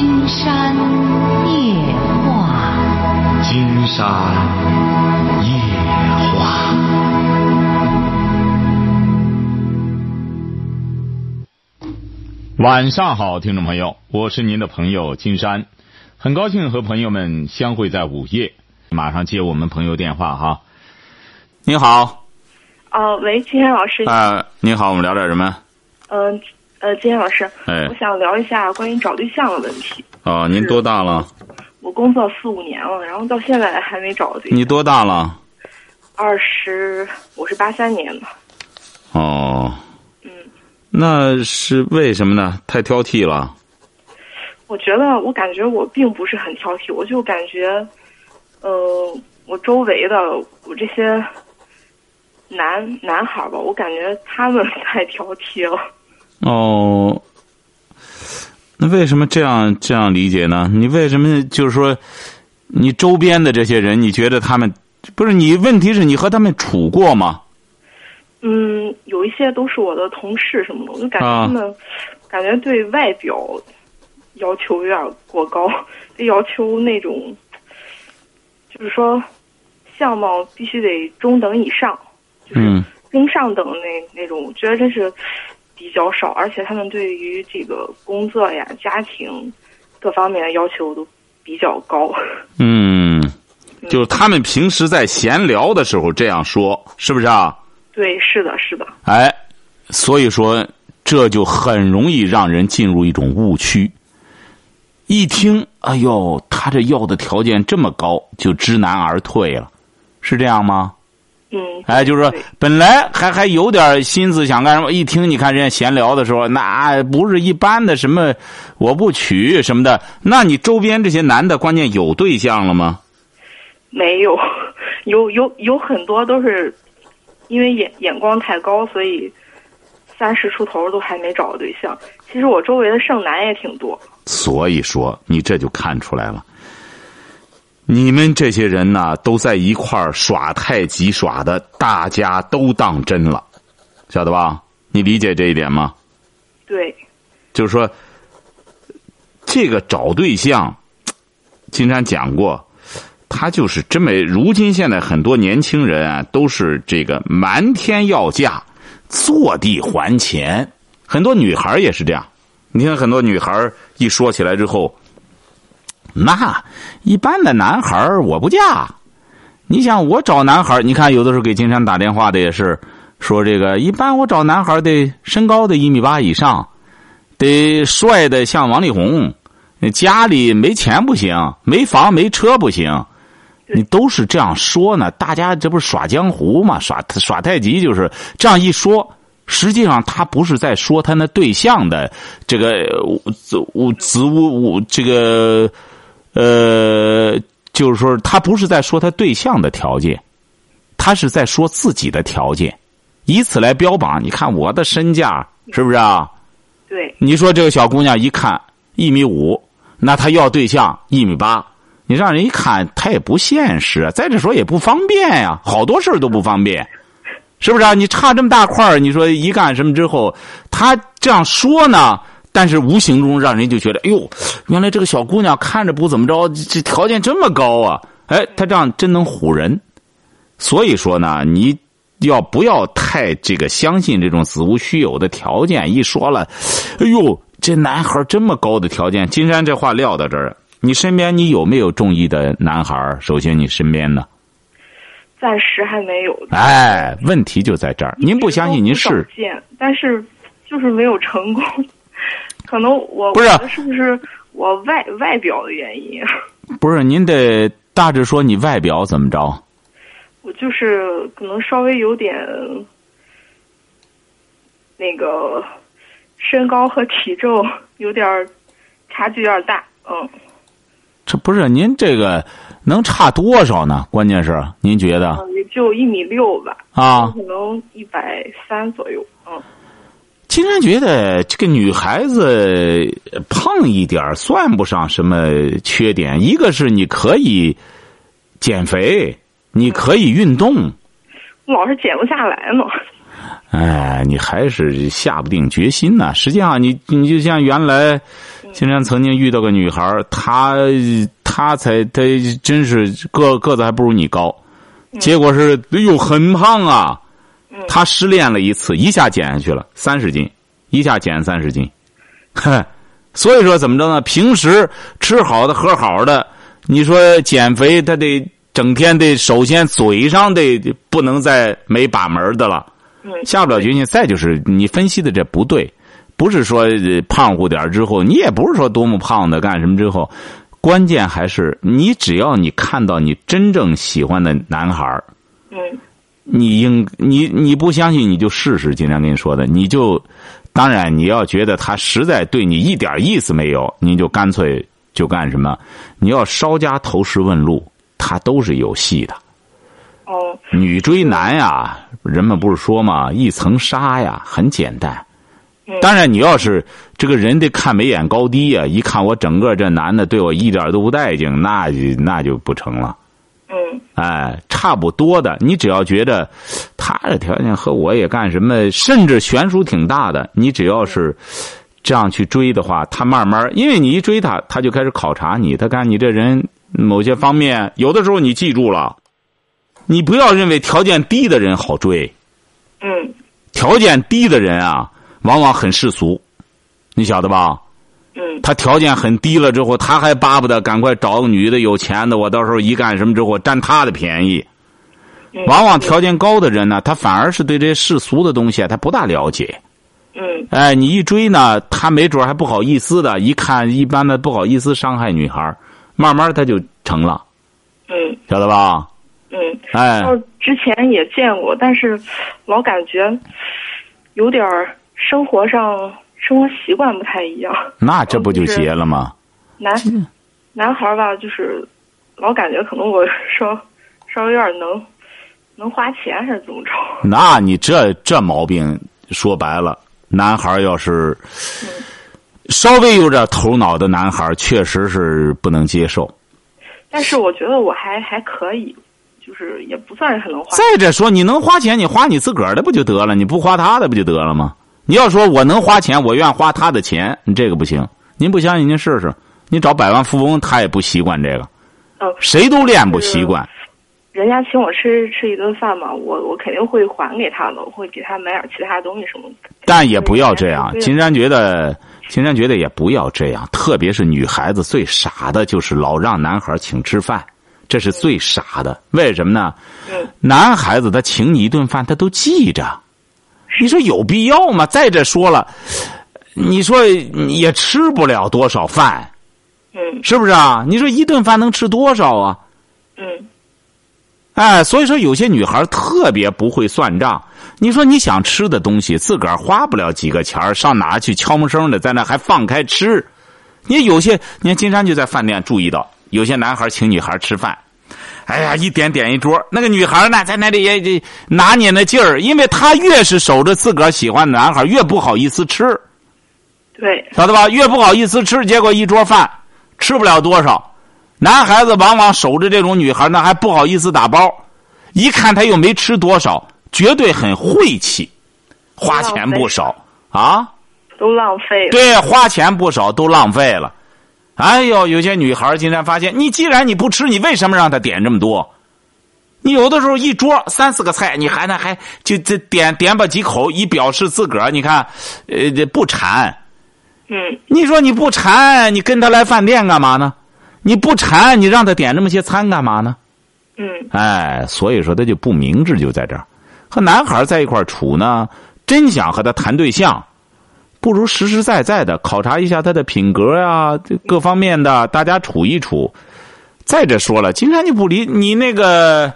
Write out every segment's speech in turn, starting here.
金山夜话，金山夜话。晚上好，听众朋友，我是您的朋友金山，很高兴和朋友们相会在午夜。马上接我们朋友电话哈。你好，哦，喂，金山老师。啊，你好，我们聊点什么？嗯呃，金老师，哎我想聊一下关于找对象的问题。啊，您多大了？我工作四五年了，然后到现在还没找到对象。你多大了？二十，我是八三年的。哦，嗯，那是为什么呢？太挑剔了。我觉得，我感觉我并不是很挑剔，我就感觉，呃，我周围的我这些男男孩儿吧，我感觉他们 太挑剔了。哦，那为什么这样这样理解呢？你为什么就是说，你周边的这些人，你觉得他们不是你？问题是你和他们处过吗？嗯，有一些都是我的同事什么的，我就感觉啊他们、感觉对外表要求有点过高，就要求那种，就是说相貌必须得中等以上，就是嗯中上等那那种，我觉得真是比较少，而且他们对于这个工作呀、家庭各方面的要求都比较高。嗯，就是他们平时在闲聊的时候这样说，是不是啊？对，是的，是的，哎，所以说这就很容易让人进入一种误区。一听，哎呦，他这要的条件这么高，就知难而退了，是这样吗？嗯，哎，就是说，本来还还有点心思想干什么，一听你看人家闲聊的时候，那不是一般的什么我不娶什么的，那你周边这些男的，关键有对象了吗？没有，有有有很多都是因为眼眼光太高，所以三十出头都还没找个对象。其实我周围的剩男也挺多。所以说，你这就看出来了，你们这些人呐，都在一块儿耍太极耍的，大家都当真了，晓得吧？你理解这一点吗？对，就是说，这个找对象，金山讲过，他就是这么。如今现在很多年轻人啊，都是这个瞒天要价，坐地还钱。很多女孩也是这样。你看，很多女孩一说起来之后，那一般的男孩我不嫁。你想我找男孩你看有的时候给金山打电话的也是说这个，一般我找男孩得身高得一米八以上，得帅的像王力宏，家里没钱不行，没房没车不行，你都是这样说呢。大家这不是耍江湖嘛，耍耍太极就是这样一说。实际上，他不是在说他那对象的这个子物子物物这个呃，就是说他不是在说他对象的条件，他是在说自己的条件，以此来标榜。你看我的身价是不是啊？对，你说这个小姑娘一看一米五，那她要对象一米八，你让人一看她也不现实，再者说也不方便呀，好多事儿都不方便。是不是啊？你差这么大块儿，你说一干什么之后，他这样说呢？但是无形中让人就觉得，哎呦，原来这个小姑娘看着不怎么着，这条件这么高啊！哎，她这样真能唬人。所以说呢，你要不要太这个相信这种子无虚有的条件？一说了，哎呦，这男孩这么高的条件，金山这话撂到这儿，你身边你有没有中意的男孩？首先你身边呢？暂时还没有。哎，问题就在这儿。您不相信，您试但是就是没有成功。可能我不是是不是我外外表的原因？不是？您得大致说你外表怎么着？我就是可能稍微有点那个身高和体重有点儿差距有点大，嗯，这不是您这个能差多少呢？关键是您觉得嗯也就一米六吧，啊？可能一百三左右，嗯，金山觉得这个女孩子胖一点儿算不上什么缺点，一个是你可以减肥，你可以运动，老是减不下来呢。哎，你还是下不定决心呢。实际上你，你就像原来竟然曾经遇到个女孩，她她才她真是个个子还不如你高，结果是哎呦很胖啊。她失恋了一次，一下减下去了三十斤，一下减三十斤。哼，所以说怎么着呢？平时吃好的喝好的，你说减肥，他得整天得首先嘴上得不能再没把门的了，嗯下不了决心。再就是你分析的这不对，不是说呃胖乎点儿之后，你也不是说多么胖的干什么之后，关键还是你只要你看到你真正喜欢的男孩你应你你不相信你就试试，今天跟你说的，你就当然你要觉得他实在对你一点意思没有，你就干脆就干什么？你要稍加投石问路，他都是有戏的。哦女追男呀，人们不是说嘛，一层纱呀，很简单。嗯当然，你要是这个人得看眉眼高低呀，一看我整个这男的对我一点都不待见，那就那就不成了。嗯。哎，差不多的，你只要觉得他的条件和我也干什么，甚至悬殊挺大的，你只要是这样去追的话，他慢慢，因为你一追他，他就开始考察你，他看你这人某些方面，有的时候你记住了，你不要认为条件低的人好追，嗯。条件低的人啊，往往很世俗，你晓得吧？嗯。他条件很低了之后，他还巴不得赶快找个女的有钱的，我到时候一干什么之后占他的便宜。嗯，往往条件高的人呢，他反而是对这些世俗的东西啊，他不大了解。嗯。哎，你一追呢，他没准还不好意思的，一看一般的不好意思伤害女孩慢慢他就成了，嗯。晓得吧？嗯，哎，哦，之前也见过，但是老感觉有点儿生活上生活习惯不太一样。那这不就结了吗？男男孩儿吧，就是老感觉可能我稍稍微有点能能花钱还是怎么着？那你这这毛病说白了，男孩儿要是稍微有点头脑的男孩儿，确实是不能接受。但是我觉得我还还可以，就是也不算是很能花。再者说，你能花钱，你花你自个儿的不就得了？你不花他的不就得了吗？你要说我能花钱，我愿花他的钱，你这个不行。您不相信，您试试。你找百万富翁，他也不习惯这个，哦，谁都练不习惯。人家请我吃吃一顿饭嘛，我我肯定会还给他的，我会给他买点其他东西什么的。但也不要这样。对金山觉得，金山觉得也不要这样。特别是女孩子最傻的就是老让男孩请吃饭，这是最傻的。为什么呢？嗯男孩子他请你一顿饭，他都记着。你说有必要吗？再者说了，你说也吃不了多少饭，嗯是不是啊？你说一顿饭能吃多少啊？嗯哎，所以说有些女孩特别不会算账。你说你想吃的东西，自个儿花不了几个钱儿上哪去悄没声的在那还放开吃？你有些，你看金山就在饭店注意到，有些男孩请女孩吃饭，哎呀，一点点一桌，那个女孩呢在那里也也拿捏那劲儿，因为她越是守着自个儿喜欢的男孩，越不好意思吃，对，晓得吧？越不好意思吃，结果一桌饭吃不了多少。男孩子往往守着这种女孩，呢还不好意思打包，一看他又没吃多少，绝对很晦气，花钱不少啊。都浪费了。对，花钱不少都浪费了。哎呦，有些女孩竟然发现，你既然你不吃，你为什么让他点这么多？你有的时候一桌三四个菜，你还那还就这点点吧几口，以表示自个儿你看，呃，这不馋。嗯你说你不馋，你跟他来饭店干嘛呢？你不馋，你让他点这么些餐干嘛呢？嗯哎，所以说他就不明智，就在这儿。和男孩在一块儿处呢，真想和他谈对象，不如实实在在的考察一下他的品格呀、这各方面的，大家处一处。再者说了，金山就不理你那个，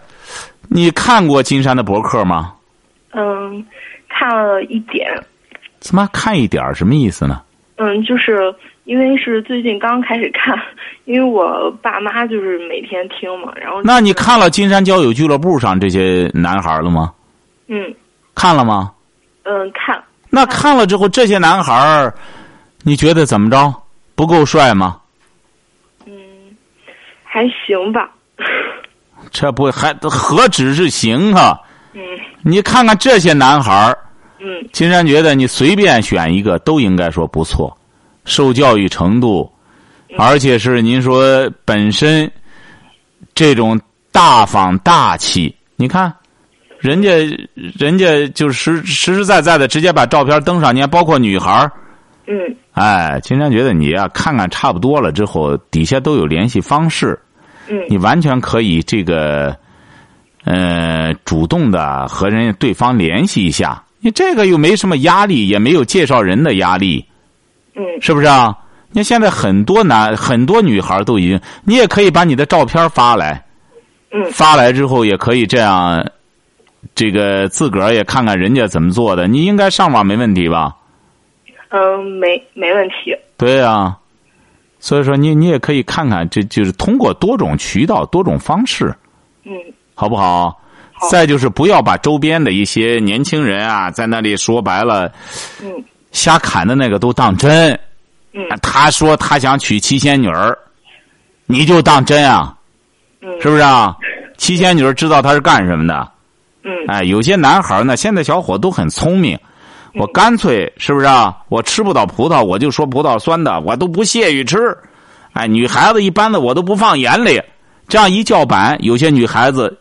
你看过金山的博客吗？嗯，看了一点。怎么看一点儿什么意思呢？嗯，就是因为是最近刚开始看，因为我爸妈就是每天听嘛，然后那你看了金山交友俱乐部上这些男孩了吗？嗯看了吗？嗯看那看了之后，这些男孩儿，你觉得怎么着？不够帅吗？嗯还行吧，这不还何止是行啊？嗯你看看这些男孩儿，嗯金山觉得你随便选一个都应该说不错。受教育程度，而且是您说本身这种大方大气，你看，人家人家就实实实在在的直接把照片登上，你看，包括女孩儿嗯哎，金山觉得你呀、看看差不多了之后，底下都有联系方式，嗯你完全可以这个，呃，主动的和人家对方联系一下。你这个又没什么压力，也没有介绍人的压力，嗯是不是啊？你看现在很多男很多女孩都已经，你也可以把你的照片发来，嗯发来之后也可以这样，这个自个儿也看看人家怎么做的。你应该上网没问题吧？嗯，没没问题。对呀、所以说你你也可以看看，这就是通过多种渠道、多种方式，嗯好不好？好再就是不要把周边的一些年轻人啊，在那里说白了嗯瞎侃的那个都当真。嗯他说他想娶七仙女儿，你就当真啊？嗯，是不是啊？七仙女儿知道他是干什么的？嗯。哎，有些男孩呢，现在小伙都很聪明，我干脆是不是啊？我吃不到葡萄，我就说葡萄酸的，我都不屑于吃。哎，女孩子一般的我都不放眼里，这样一叫板，有些女孩子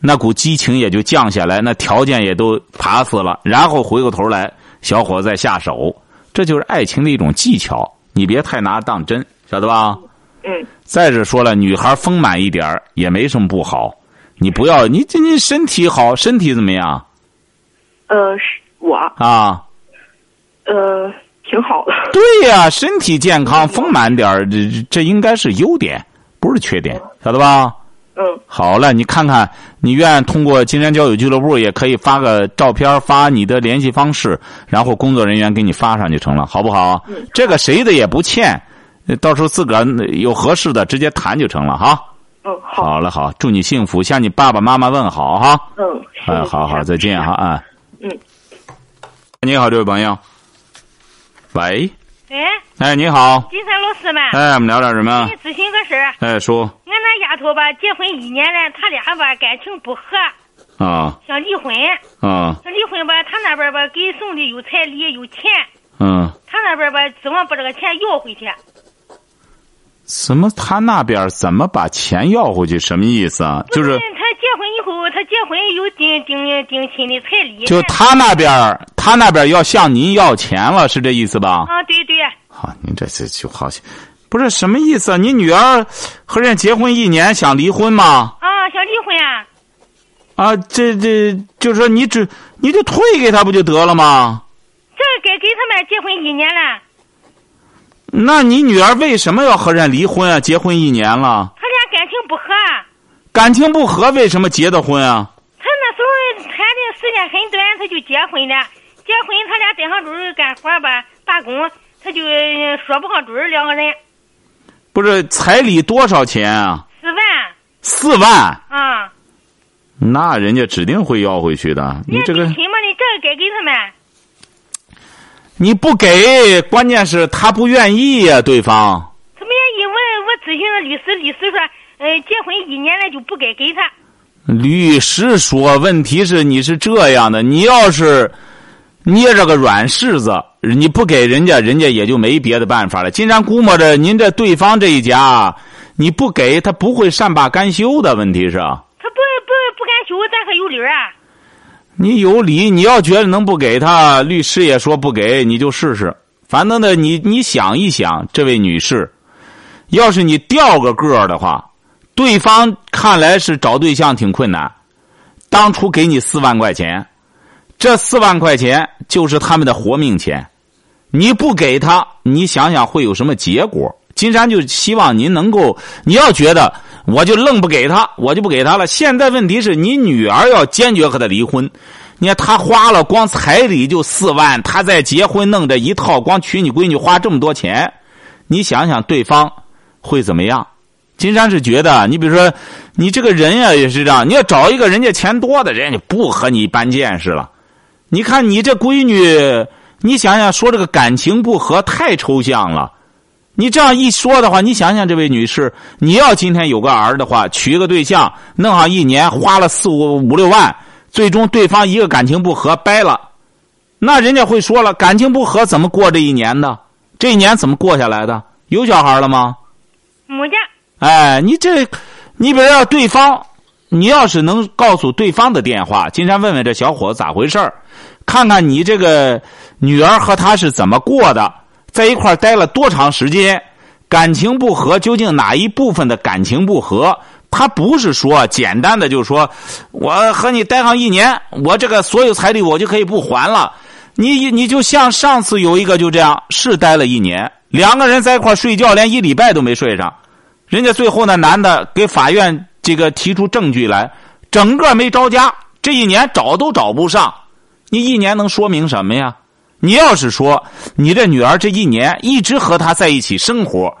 那股激情也就降下来，那条件也都爬死了，然后回过头来，小伙再下手，这就是爱情的一种技巧，你别太拿当真，晓得吧？嗯。再者说了，女孩丰满一点儿也没什么不好，你不要你这你身体好，身体怎么样呃，是我啊？呃挺好的。对呀、身体健康丰满点儿，这这这应该是优点，不是缺点，晓得吧？嗯好了，你看看，你愿意通过金山交友俱乐部，也可以发个照片，发你的联系方式，然后工作人员给你发上就成了，好不好？这个谁的也不欠，呃到时候自个儿有合适的直接谈就成了哈。嗯好好了好，祝你幸福，向你爸爸妈妈问好哈。嗯，哎，好好，再见哈啊。嗯。你好，这位朋友。喂，哎，哎，你好，金山老师们，哎，我们聊点什么给？你咨询个事儿。哎，说俺那丫头吧，结婚一年了，他俩吧感情不和，啊想离婚。啊想离婚吧，他那边吧给送的有彩礼有钱，嗯，他那边吧指望把这个钱要回去。怎么他那边怎么把钱要回去？什么意思啊？就是他结婚以后，他结婚有定定定亲的彩礼。就他那边他那边要向您要钱了，是这意思吧？啊，对对，好，您这这就好像不是什么意思啊？你女儿和人结婚一年想离婚吗？啊，想离婚啊。啊，这这就是说你只你就退给他不就得了吗？这该给他们结婚一年了，那你女儿为什么要和人离婚啊？结婚一年了，他俩感情不和。感情不和，为什么结的婚啊？他那时候谈的时间很短，他就结婚了。结婚，他俩在上准儿干活吧，打工，他就呃说不上准儿两个人不是彩礼多少钱啊？四万四万，啊。那人家指定会要回去的。你这个定亲嘛，你这个该给他们。你不给，关键是他不愿意呀、对方。他们愿意，我我咨询了律师，律师说，呃，结婚一年了就不该给他。律师说，问题是你是这样的，你要是捏着个软柿子，你不给人家，人家也就没别的办法了。金山估摸着您这对方这一家，你不给他不会善罢甘休的。问题是，他不不不甘休，咱还有理儿啊。你有理，你要觉得能不给他，律师也说不给，你就试试。反正呢，你你想一想，这位女士，要是你调个个儿的话，对方看来是找对象挺困难，当初给你四万块钱，这四万块钱就是他们的活命钱，你不给他，你想想会有什么结果？金山就希望您能够，你要觉得我就愣不给他，我就不给他了。现在问题是你女儿要坚决和他离婚，你看他花了光彩礼就四万，他再结婚弄这一套，光娶你闺女花这么多钱，你想想对方会怎么样？金山是觉得，你比如说，你这个人呀也是这样，你要找一个人家钱多的人，家不和你一般见识了。你看你这闺女，你想想说这个感情不和太抽象了。你这样一说的话，你想想这位女士，你要今天有个儿的话，娶个对象，弄上一年，花了四五五六万，最终对方一个感情不和掰了，那人家会说了，感情不和怎么过这一年的？这一年怎么过下来的？有小孩了吗？没的。哎，你这，你比如要对方，你要是能告诉对方的电话，金山问问这小伙子咋回事儿，看看你这个女儿和他是怎么过的，在一块儿待了多长时间，感情不和，究竟哪一部分的感情不和？他不是说简单的就是说，我和你待上一年，我这个所有彩礼我就可以不还了。你你就像上次有一个就这样，是待了一年，两个人在一块儿睡觉，连一礼拜都没睡上。人家最后那男的给法院这个提出证据来，整个没着家，这一年找都找不上。你一年能说明什么呀？你要是说你这女儿这一年一直和他在一起生活，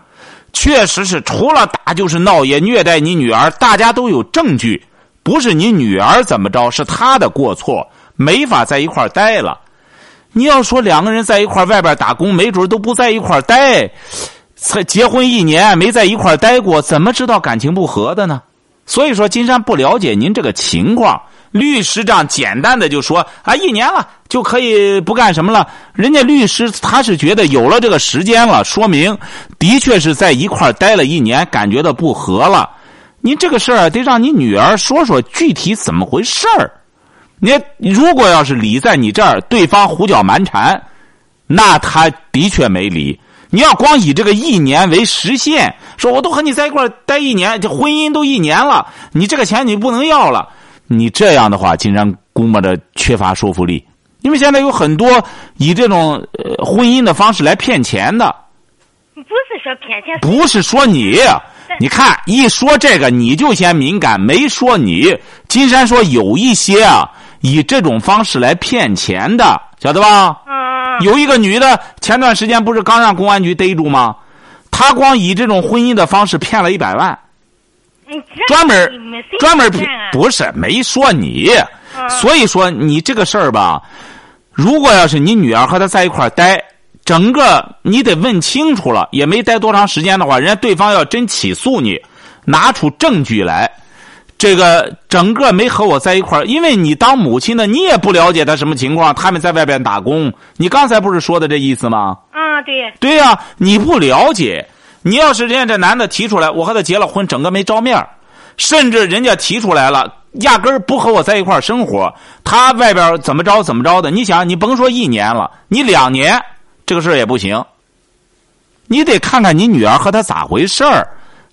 确实是除了打就是闹，也虐待你女儿，大家都有证据，不是你女儿怎么着，是他的过错，没法在一块儿待了。你要说两个人在一块儿外边打工，没准都不在一块儿待。才结婚一年没在一块待过，怎么知道感情不和的呢？所以说，金山不了解您这个情况。律师这样简单的就说啊，一年了就可以不干什么了。人家律师他是觉得有了这个时间了，说明的确是在一块待了一年，感觉到不和了。您这个事儿得让你女儿说说具体怎么回事儿。你如果要是理在你这儿，对方胡搅蛮缠，那他的确没理。你要光以这个一年为实现，说我都和你在一块待一年，这婚姻都一年了，你这个钱你不能要了。你这样的话，竟然估摸着缺乏说服力，因为现在有很多以这种呃婚姻的方式来骗钱的。不是说骗钱，不是说你，你看一说这个你就先敏感，没说你。金山说有一些啊，以这种方式来骗钱的，晓得吧？嗯。有一个女的，前段时间不是刚让公安局逮住吗？她光以这种婚姻的方式骗了一百万，专门专门骗，不是没说你，所以说你这个事儿吧，如果要是你女儿和他在一块儿待，整个你得问清楚了，也没待多长时间的话，人家对方要真起诉你，拿出证据来。这个整个没和我在一块儿，因为你当母亲的，你也不了解他什么情况。他们在外边打工，你刚才不是说的这意思吗？啊，对。对呀，你不了解。你要是人家这男的提出来，我和他结了婚，整个没照面甚至人家提出来了，压根儿不和我在一块儿生活。他外边怎么着怎么着的？你想，你甭说一年了，你两年这个事儿也不行。你得看看你女儿和他咋回事儿。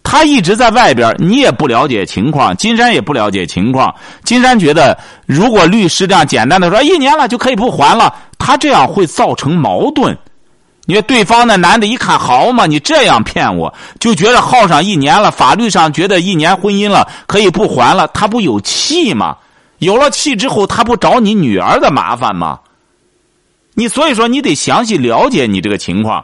他一直在外边，你也不了解情况，金山也不了解情况。金山觉得，如果律师这样简单的说一年了就可以不还了，他这样会造成矛盾。你说对方那男的一看好嘛，你这样骗我，就觉得耗上一年了，法律上觉得一年婚姻了可以不还了，他不有气吗？有了气之后，他不找你女儿的麻烦吗？你所以说，你得详细了解你这个情况，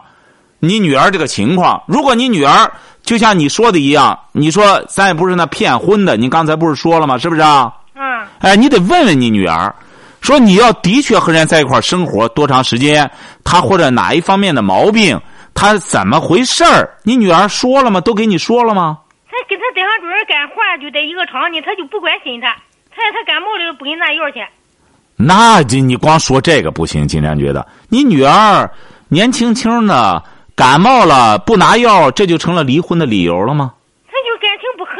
你女儿这个情况。如果你女儿。就像你说的一样，你说咱也不是那骗婚的，你刚才不是说了吗？是不是啊？嗯。哎，你得问问你女儿，说你要的确和人在一块生活多长时间，他或者哪一方面的毛病，他怎么回事儿？你女儿说了吗？都给你说了吗？他跟他对象主任干活就在一个厂里，他就不关心他，他他感冒了不给你拿药去。那这你光说这个不行，金山觉得你女儿年轻轻的。感冒了不拿药，这就成了离婚的理由了吗？他就感情不和，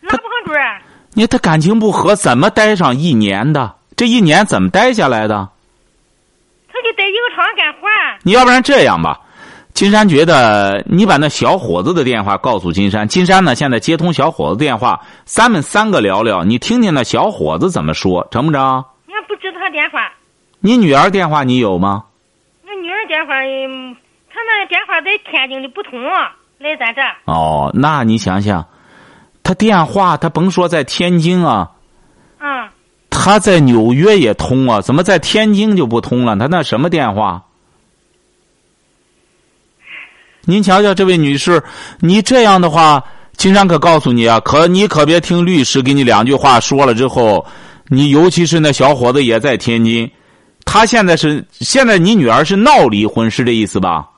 拿不上准儿。你他感情不和，怎么待上一年的？这一年怎么待下来的？他就在一个厂干活。你要不然这样吧，金山觉得你把那小伙子的电话告诉金山，金山呢现在接通小伙子电话，咱们三个聊聊，你听听那小伙子怎么说，成不成？俺不知道他电话。你女儿电话你有吗？我女儿电话。他那电话在天津的不通，来咱这。哦，那你想想，他电话他甭说在天津啊，嗯，他在纽约也通啊，怎么在天津就不通了？他那什么电话？您瞧瞧，这位女士，你这样的话，金山可告诉你啊，可你可别听律师给你两句话说了之后，你尤其是那小伙子也在天津，他现在是现在你女儿是闹离婚，是这意思吧？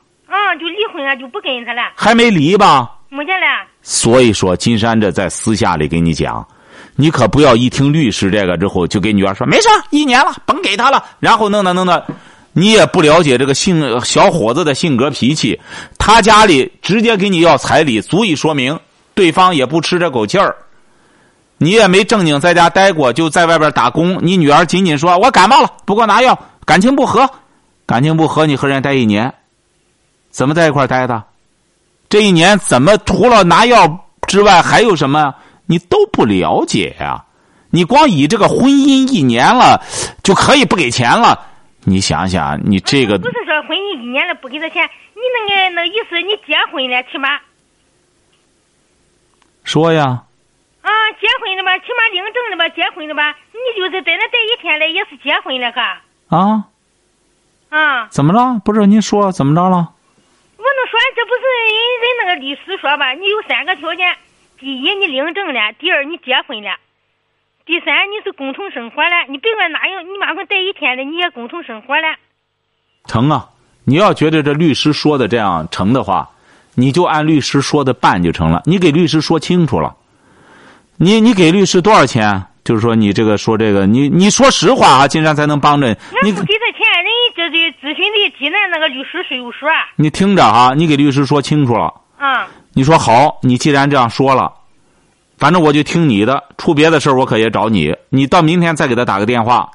就离婚了，就不跟他了。还没离吧？没见了。所以说，金山这在私下里给你讲，你可不要一听律师这个之后，就给女儿说没事一年了，甭给他了。然后弄的弄的，你也不了解这个性小伙子的性格脾气，他家里直接给你要彩礼，足以说明对方也不吃这口气儿。你也没正经在家待过，就在外边打工。你女儿仅仅说我感冒了，不给我拿药，感情不和，感情不和，你和人家待一年，怎么在一块待的？这一年怎么除了拿药之外还有什么？你都不了解呀！你光以这个婚姻一年了就可以不给钱了？你想想，你这个不是说婚姻一年了不给他钱，你那个那意思你结婚了起码说呀？啊，结婚了吧，起码领证了吧，结婚了吧，你就是在那待一天了，也是结婚了，可啊？啊？怎么了？不是您说怎么着了？我能说，这不是人人那个律师说吧？你有三个条件：第一，你领证了；第二，你结婚了；第三，你是共同生活了。你别管哪样，你哪怕待一天了，你也共同生活了。成啊！你要觉得这律师说的这样成的话，你就按律师说的办就成了。你给律师说清楚了。你你给律师多少钱？就是说你这个说这个，你你说实话啊，金山才能帮着你。俺不给他钱，人家这这咨询的济南那个律师事务所。你听着啊，你给律师说清楚了。啊。你说好，你既然这样说了，反正我就听你的。出别的事我可也找你。你到明天再给他打个电话，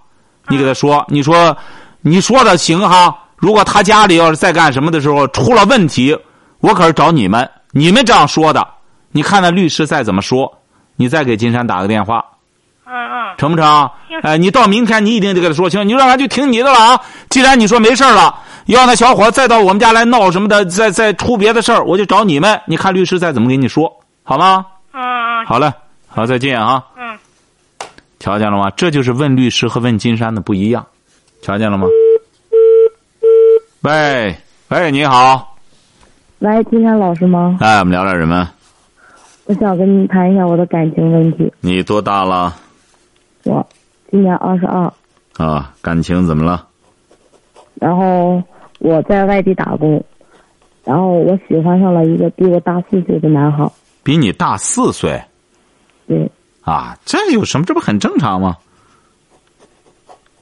你给他说，你说你说的行哈。如果他家里要是再干什么的时候出了问题，我可是找你们。你们这样说的，你看那律师再怎么说。你再给金山打个电话，嗯嗯，成不成？哎，你到明天你一定得给他说清。你让他就听你的了啊！既然你说没事了，要那小伙再到我们家来闹什么的，再再出别的事儿，我就找你们。你看律师再怎么给你说，好吗？嗯嗯。好嘞，好，再见啊。嗯。瞧见了吗？这就是问律师和问金山的不一样，瞧见了吗？喂喂，你好。喂，金山老师吗？哎，我们聊点什么？我想跟你谈一下我的感情问题。你多大了？我今年二十二。啊，感情怎么了？然后我在外地打工，然后我喜欢上了一个比我大四岁的男孩。比你大四岁？对。啊，这有什么？这不很正常吗？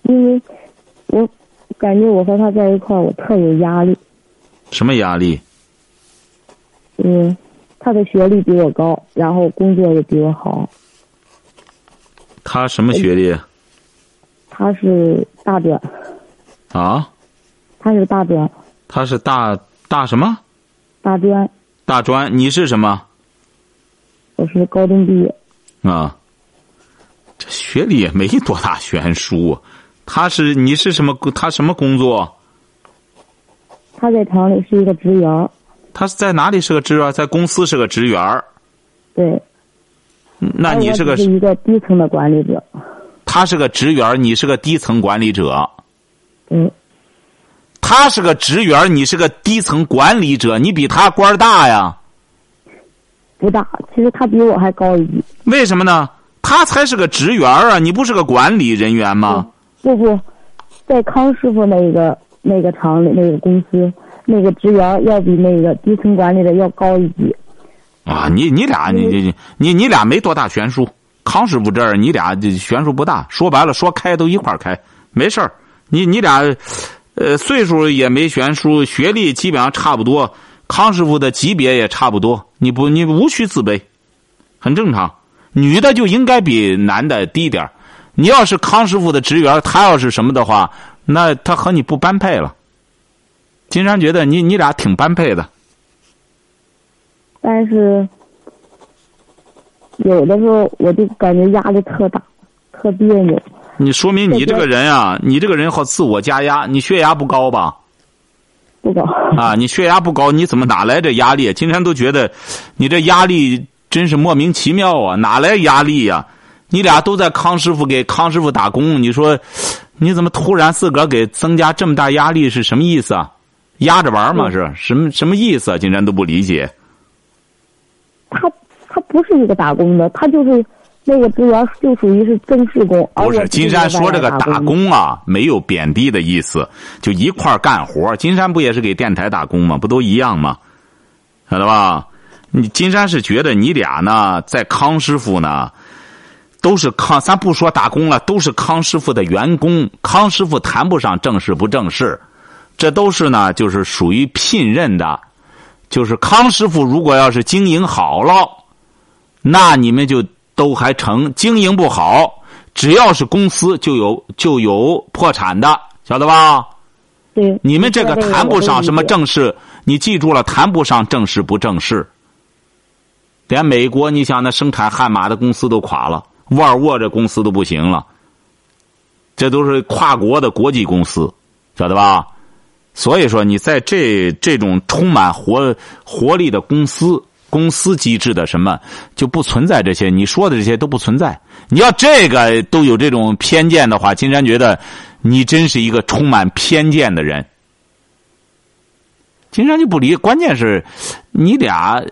因为我感觉我和他在一块儿，我特有压力。什么压力？嗯。他的学历比我高，然后工作也比我好。他什么学历？他是大专。啊？他是大专。他是大大什么？大专。大专，你是什么？我是高中毕业。啊。这学历也没多大悬殊。他是你是什么？他什么工作？他在厂里是一个职员。他是在哪里是个职员？在公司是个职员对。那你是个是一个低层的管理者。他是个职员你是个低层管理者。嗯。他是个职员你是个低层管理者，你比他官大呀？不大，其实他比我还高一级。为什么呢？他才是个职员啊！你不是个管理人员吗？不不，在康师傅那个那个厂里那个公司。那个职员要比那个低层管理的要高一级。啊，你你俩你你你你俩没多大悬殊。康师傅这儿你俩悬殊不大，说白了说开都一块开，没事儿。你你俩，呃，岁数也没悬殊，学历基本上差不多，康师傅的级别也差不多，你不你无需自卑，很正常。女的就应该比男的低点你要是康师傅的职员，他要是什么的话，那他和你不般配了。金山觉得你你俩挺般配的，但是有的时候我就感觉压力特大，特别扭。你说明你这个人啊，你这个人好自我加压。你血压不高吧？不高。啊，你血压不高，你怎么哪来这压力？金山都觉得你这压力真是莫名其妙啊！哪来压力呀？你俩都在康师傅给康师傅打工，你说你怎么突然自个儿给增加这么大压力？是什么意思啊？压着玩嘛是什么什么意思啊？金山都不理解。他他不是一个打工的，他就是那个职员，就属于是正式工。不是金山说这个打工啊，没有贬低的意思，就一块干活。金山不也是给电台打工吗？不都一样吗？晓得吧？你金山是觉得你俩呢，在康师傅呢，都是康，咱不说打工了，都是康师傅的员工。康师傅谈不上正式不正式。这都是呢，就是属于聘任的，就是康师傅如果要是经营好了，那你们就都还成；经营不好，只要是公司就有就有破产的，晓得吧？对。你们这个谈不上什么正。正式，你记住了，谈不上正式不正式。连美国，你想那生产悍马的公司都垮了，沃尔沃这公司都不行了。这都是跨国的国际公司，晓得吧？所以说，你在这这种充满活活力的公司、公司机制的什么，就不存在这些你说的这些都不存在。你要这个都有这种偏见的话，金山觉得你真是一个充满偏见的人。金山就不理，关键是你俩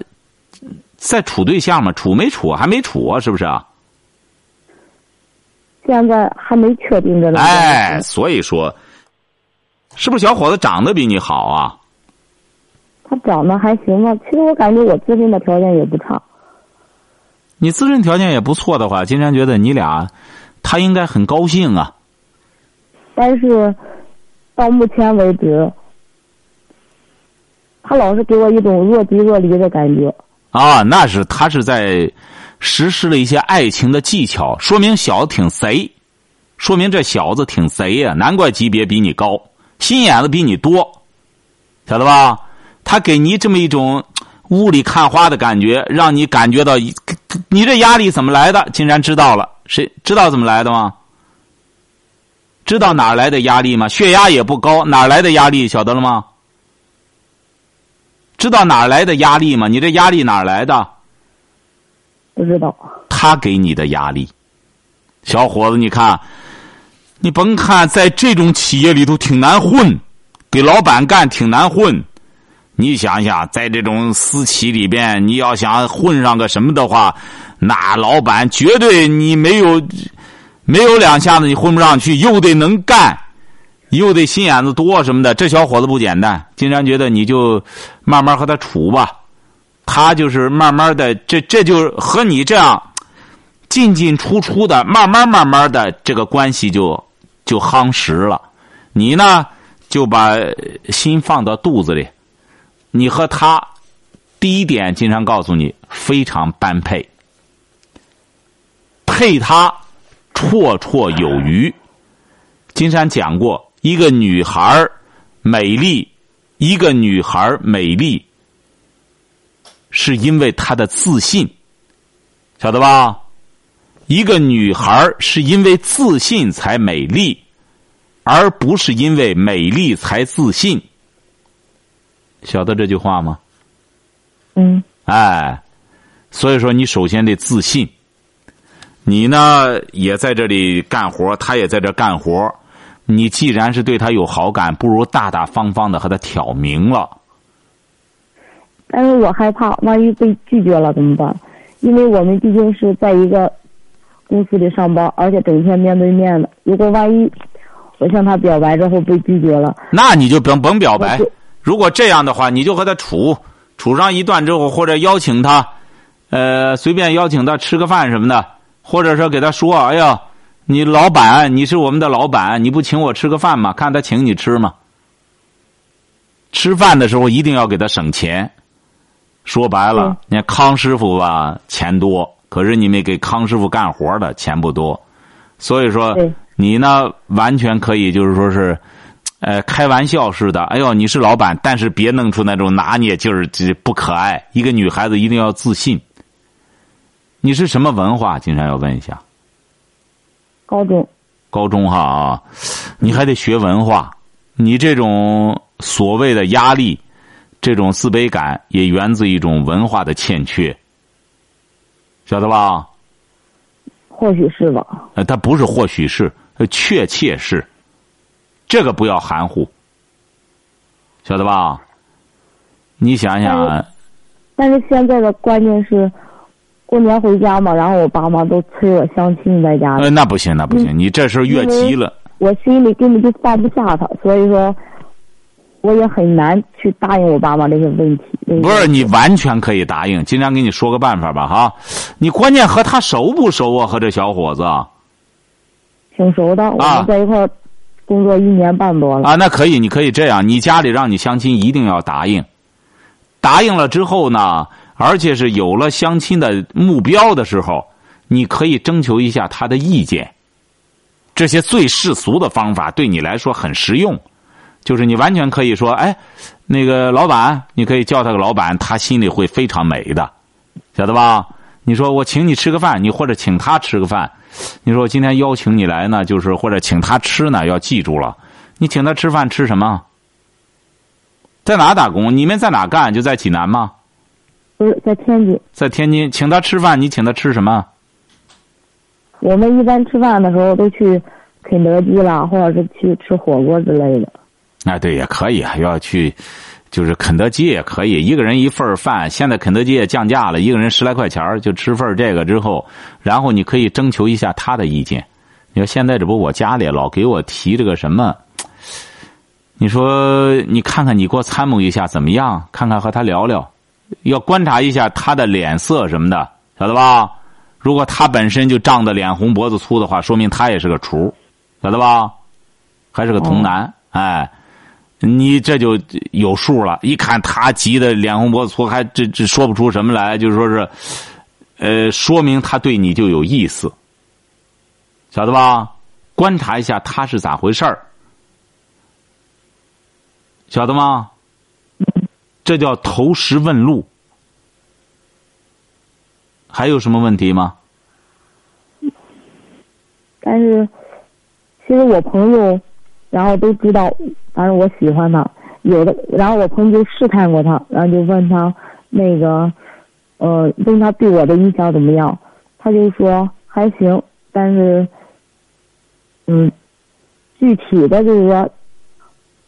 在处对象吗？处没处？还没处啊？是不是啊？现在还没确定的呢。哎，所以说，是不是小伙子长得比你好啊？他长得还行吧，其实我感觉我自身的条件也不差。你自身条件也不错的话，金山觉得你俩，他应该很高兴啊。但是到目前为止，他老是给我一种若即若离的感觉。啊，那是他是在实施了一些爱情的技巧，说明小子挺贼，说明这小子挺贼呀、难怪级别比你高，心眼子比你多，晓得吧？他给你这么一种雾里看花的感觉，让你感觉到一你这压力怎么来的？竟然知道了，谁知道怎么来的吗？知道哪儿来的压力吗？血压也不高，哪儿来的压力？晓得了吗？知道哪儿来的压力吗？你这压力哪儿来的？不知道。他给你的压力，小伙子，你看，你甭看在这种企业里头挺难混，给老板干挺难混。你想想，在这种私企里边，你要想混上个什么的话，那老板绝对你没有没有两下子你混不上去，又得能干，又得心眼子多什么的。这小伙子不简单，金山觉得你就慢慢和他处吧。他就是慢慢的，这这就和你这样进进出出的，慢慢慢慢的，这个关系就就夯实了。你呢，就把心放到肚子里。你和他，第一点，经常告诉你非常般配，配他绰绰有余。金山讲过，一个女孩美丽，一个女孩美丽。是因为她的自信，晓得吧？一个女孩是因为自信才美丽，而不是因为美丽才自信。晓得这句话吗？嗯。哎，所以说你首先得自信。你呢也在这里干活，他也在这干活。你既然是对他有好感，不如大大方方的和他挑明了。但是我害怕，万一被拒绝了怎么办？因为我们毕竟是在一个公司里上班，而且整天面对面的。如果万一我向他表白之后被拒绝了，那你就甭甭表白。如果这样的话，你就和他处处上一段之后，或者邀请他，呃，随便邀请他吃个饭什么的，或者说给他说：“哎呀，你老板，你是我们的老板，你不请我吃个饭吗？看他请你吃吗？吃饭的时候一定要给他省钱。说白了嗯，你看康师傅吧，钱多，可是你没给康师傅干活的钱不多，所以说你呢，完全可以就是说是。呃，开玩笑似的。哎呦，你是老板，但是别弄出那种拿捏劲儿，这不可爱。一个女孩子一定要自信。你是什么文化？经常要问一下。高中高中哈啊，你还得学文化。你这种所谓的压力，这种自卑感，也源自一种文化的欠缺，晓得吧？或许是吧。呃，它不是，或许是，呃确切是。这个不要含糊，晓得吧？你想想啊，但是现在的关键是，过年回家嘛，然后我爸妈都催我相亲在家里，呃，那不行，那不行，你这事儿越急了。我心里根本就放不下他，所以说，我也很难去答应我爸妈这些问题。不是你完全可以答应，今天给你说个办法吧哈。你关键和他熟不熟啊？和这小伙子，挺熟的，我啊们在一块儿工作一年半多了。啊，那可以，你可以这样，你家里让你相亲一定要答应，答应了之后呢，而且是有了相亲的目标的时候，你可以征求一下他的意见。这些最世俗的方法对你来说很实用，就是你完全可以说，哎，那个老板，你可以叫他个老板，他心里会非常美的，晓得吧？你说我请你吃个饭，你或者请他吃个饭，你说我今天邀请你来呢，就是或者请他吃呢，要记住了，你请他吃饭吃什么？在哪打工？你们在哪干？就在济南吗？不是在天津，在天津，请他吃饭，你请他吃什么？我们一般吃饭的时候都去肯德基啦，或者是去吃火锅之类的。啊，对，也可以啊，要去，就是肯德基也可以，一个人一份饭。现在肯德基也降价了，一个人十来块钱儿就吃份这个之后，然后你可以征求一下他的意见。你说现在这不我家里老给我提这个什么？你说你看看，你给我参谋一下怎么样？看看和他聊聊，要观察一下他的脸色什么的，晓得吧？如果他本身就胀得脸红脖子粗的话，说明他也是个厨，晓得吧？还是个童男，哎，你这就有数了。一看他急的脸红脖子粗，还这这说不出什么来，就说是，呃，说明他对你就有意思，晓得吧？观察一下他是咋回事儿，晓得吗？这叫投石问路。还有什么问题吗？但是，其实我朋友，然后都知道，反正我喜欢他。有的，然后我朋友就试探过他，然后就问他那个，呃，问他对我的印象怎么样？他就说还行，但是，嗯，具体的就是说，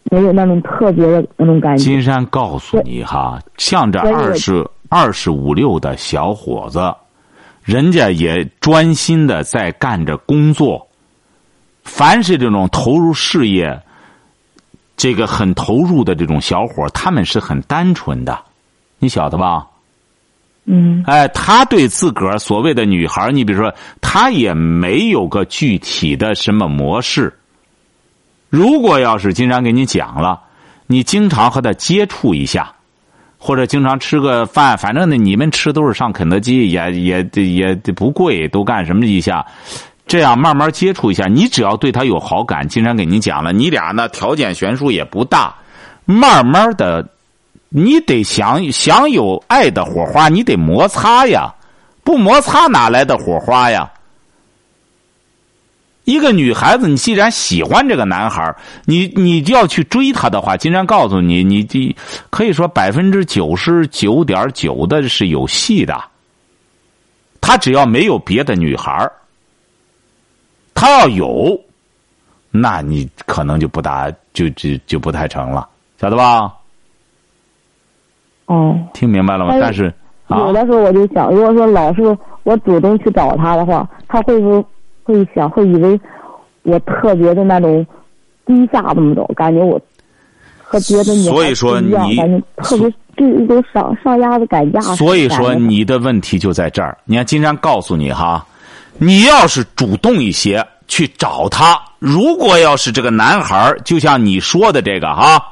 没有那种特别的那种感觉。金山告诉你哈，像这二十。二十五六的小伙子，人家也专心的在干着工作。凡是这种投入事业、这个很投入的这种小伙，他们是很单纯的，你晓得吧？嗯。哎，他对自个儿所谓的女孩，你比如说，他也没有个具体的什么模式。如果要是经常给你讲了，你经常和他接触一下。或者经常吃个饭，反正呢，你们吃都是上肯德基，也也也不贵，都干什么一下？这样慢慢接触一下，你只要对他有好感，经常给你讲了，你俩呢条件悬殊也不大，慢慢的，你得想想有爱的火花，你得摩擦呀，不摩擦哪来的火花呀？一个女孩子，你既然喜欢这个男孩你你就要去追他的话，金山告诉你，你这可以说百分之九十九点九的是有戏的。他只要没有别的女孩他要有，那你可能就不大就就就不太成了，晓得吧？哦，听明白了吗？但是有的时候我就想，如果说老是我主动去找他的话，他会不会？会想会以为我特别的那种低下怎么着？感觉我和别的女孩不一样，感觉特别对一种上上压的感觉。所以说你的问题就在这儿。你看，金山告诉你哈，你要是主动一些去找他，如果要是这个男孩就像你说的这个哈，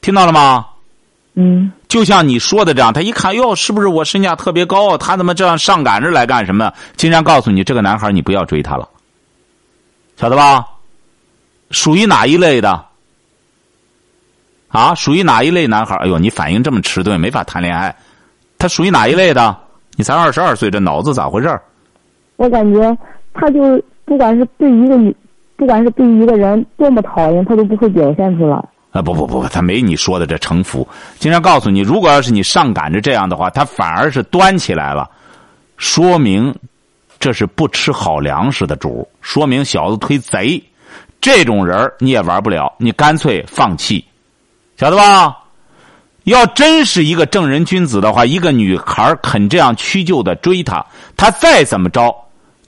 听到了吗？嗯。就像你说的这样，他一看哟，是不是我身价特别高？他怎么这样上赶着来干什么？金山告诉你，这个男孩你不要追他了，晓得吧？属于哪一类的？啊，属于哪一类男孩？哎呦，你反应这么迟钝，没法谈恋爱。他属于哪一类的？你才二十二岁，这脑子咋回事？我感觉他就不管是对一个女，不管是对一个人多么讨厌，他都不会表现出来。啊不不不，他没你说的这城府。经常告诉你，如果要是你上赶着这样的话，他反而是端起来了，说明这是不吃好粮食的主，说明小子忒贼。这种人你也玩不了，你干脆放弃，晓得吧？要真是一个正人君子的话，一个女孩肯这样屈就的追他，他再怎么着，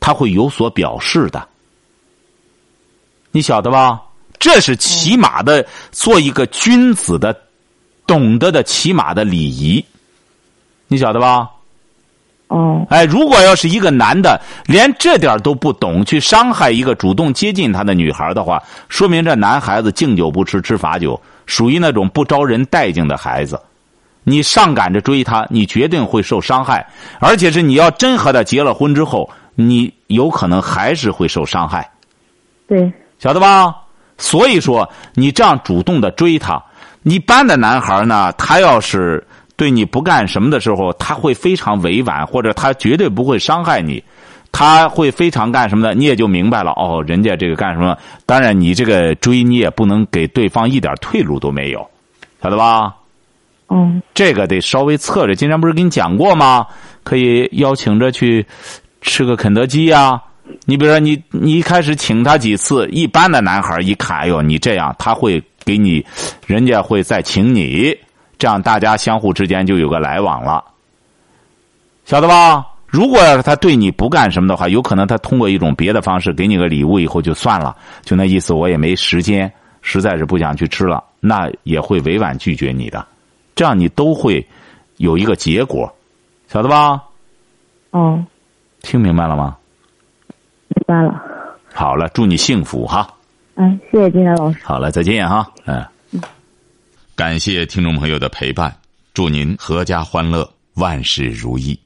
他会有所表示的，你晓得吧？这是起码的，做一个君子的，懂得的起码的礼仪，你晓得吧？哦哎，如果要是一个男的连这点都不懂，去伤害一个主动接近他的女孩的话，说明这男孩子敬酒不吃吃罚酒，属于那种不招人待见的孩子。你上赶着追他，你绝对会受伤害，而且是你要真和他结了婚之后，你有可能还是会受伤害，对，晓得吧？所以说，你这样主动的追他，一般的男孩呢，他要是对你不干什么的时候，他会非常委婉，或者他绝对不会伤害你，他会非常干什么的，你也就明白了。哦，人家这个干什么？当然，你这个追你也不能给对方一点退路都没有，晓得吧？嗯这个得稍微侧着。今天不是跟你讲过吗？可以邀请着去吃个肯德基呀、你比如说你，你一开始请他几次，一般的男孩一看，哎呦，你这样，他会给你，人家会再请你，这样大家相互之间就有个来往了，晓得吧？如果要是他对你不干什么的话，有可能他通过一种别的方式给你个礼物，以后就算了，就那意思，我也没时间，实在是不想去吃了，那也会委婉拒绝你的，这样你都会有一个结果，晓得吧？哦，听明白了吗？明白了。好了，祝你幸福哈。哎，谢谢金山老师。好了，再见哈。嗯，感谢听众朋友的陪伴，祝您阖家欢乐，万事如意。